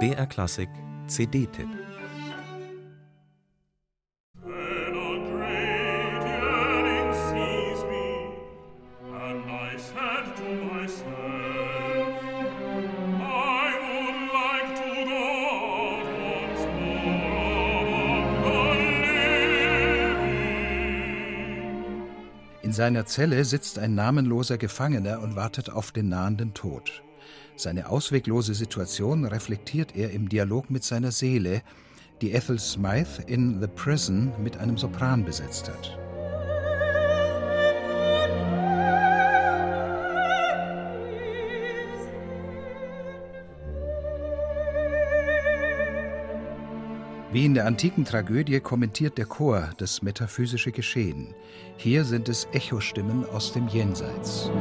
BR Klassik CD-Tipp In seiner Zelle sitzt ein namenloser Gefangener und wartet auf den nahenden Tod. Seine ausweglose Situation reflektiert er im Dialog mit seiner Seele, die Ethel Smythe in The Prison mit einem Sopran besetzt hat. Wie in der antiken Tragödie kommentiert der Chor das metaphysische Geschehen. Hier sind es Echostimmen aus dem Jenseits.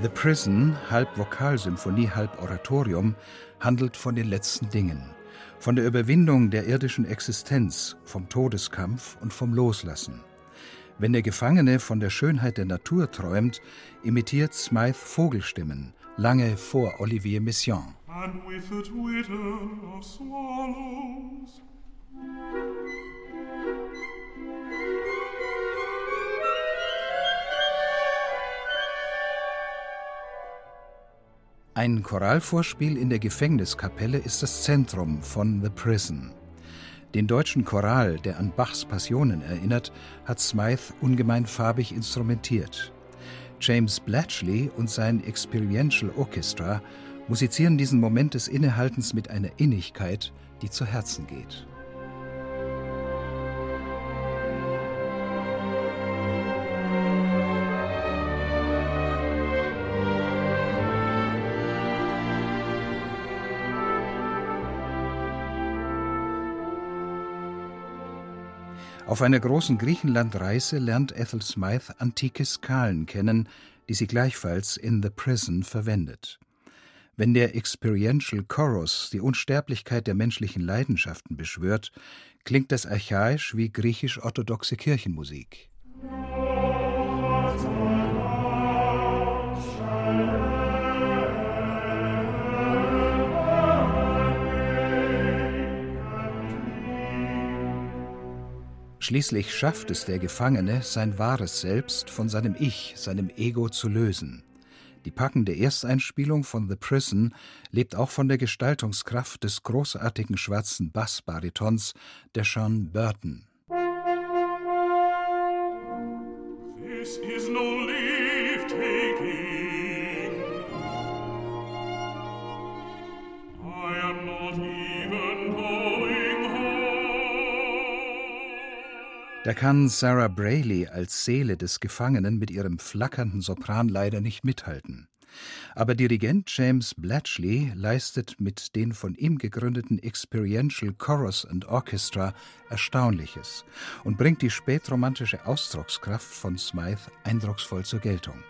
The Prison, halb Vokalsymphonie, halb Oratorium, handelt von den letzten Dingen, von der Überwindung der irdischen Existenz, vom Todeskampf und vom Loslassen. Wenn der Gefangene von der Schönheit der Natur träumt, imitiert Smythe Vogelstimmen, lange vor Olivier Messiaen. And with the Ein Choralvorspiel in der Gefängniskapelle ist das Zentrum von The Prison. Den deutschen Choral, der an Bachs Passionen erinnert, hat Smythe ungemein farbig instrumentiert. James Blatchley und sein Experiential Orchestra musizieren diesen Moment des Innehaltens mit einer Innigkeit, die zu Herzen geht. Auf einer großen Griechenlandreise lernt Ethel Smythe antike Skalen kennen, die sie gleichfalls in The Prison verwendet. Wenn der Experiential Chorus die Unsterblichkeit der menschlichen Leidenschaften beschwört, klingt das archaisch wie griechisch-orthodoxe Kirchenmusik. Schließlich schafft es der Gefangene, sein wahres Selbst von seinem Ich, seinem Ego zu lösen. Die packende Ersteinspielung von The Prison lebt auch von der Gestaltungskraft des großartigen schwarzen Bassbaritons der Sean Burton. This Da kann Sarah Brayley als Seele des Gefangenen mit ihrem flackernden Sopran leider nicht mithalten. Aber Dirigent James Blatchley leistet mit den von ihm gegründeten Experiential Chorus and Orchestra Erstaunliches und bringt die spätromantische Ausdruckskraft von Smythe eindrucksvoll zur Geltung.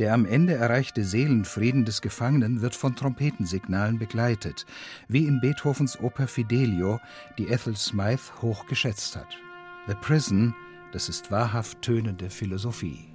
Der am Ende erreichte Seelenfrieden des Gefangenen wird von Trompetensignalen begleitet, wie in Beethovens Oper Fidelio, die Ethel Smythe hoch geschätzt hat. The Prison, das ist wahrhaft tönende Philosophie.